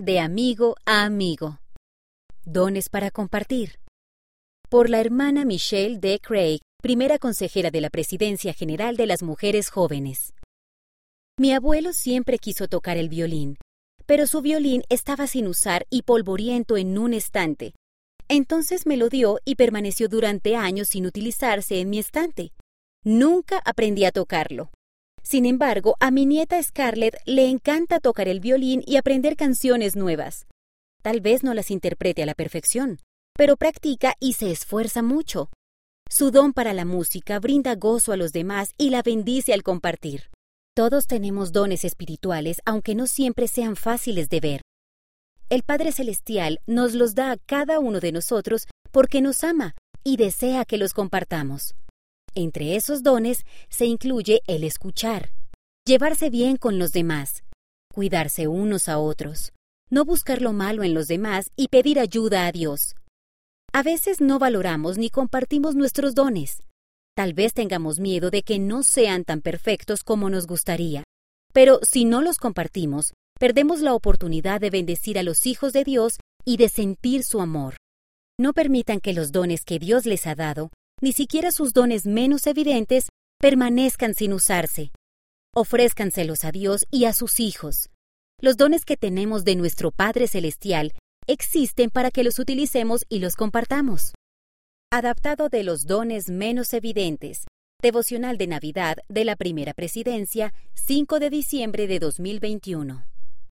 de amigo a amigo. Dones para compartir. Por la hermana Michelle D. Craig, primera consejera de la Presidencia General de las Mujeres Jóvenes. Mi abuelo siempre quiso tocar el violín, pero su violín estaba sin usar y polvoriento en un estante. Entonces me lo dio y permaneció durante años sin utilizarse en mi estante. Nunca aprendí a tocarlo. Sin embargo, a mi nieta Scarlett le encanta tocar el violín y aprender canciones nuevas. Tal vez no las interprete a la perfección, pero practica y se esfuerza mucho. Su don para la música brinda gozo a los demás y la bendice al compartir. Todos tenemos dones espirituales, aunque no siempre sean fáciles de ver. El Padre Celestial nos los da a cada uno de nosotros porque nos ama y desea que los compartamos. Entre esos dones se incluye el escuchar, llevarse bien con los demás, cuidarse unos a otros, no buscar lo malo en los demás y pedir ayuda a Dios. A veces no valoramos ni compartimos nuestros dones. Tal vez tengamos miedo de que no sean tan perfectos como nos gustaría. Pero si no los compartimos, perdemos la oportunidad de bendecir a los hijos de Dios y de sentir su amor. No permitan que los dones que Dios les ha dado ni siquiera sus dones menos evidentes permanezcan sin usarse. Ofrézcanselos a Dios y a sus hijos. Los dones que tenemos de nuestro Padre Celestial existen para que los utilicemos y los compartamos. Adaptado de los dones menos evidentes. Devocional de Navidad de la Primera Presidencia, 5 de diciembre de 2021.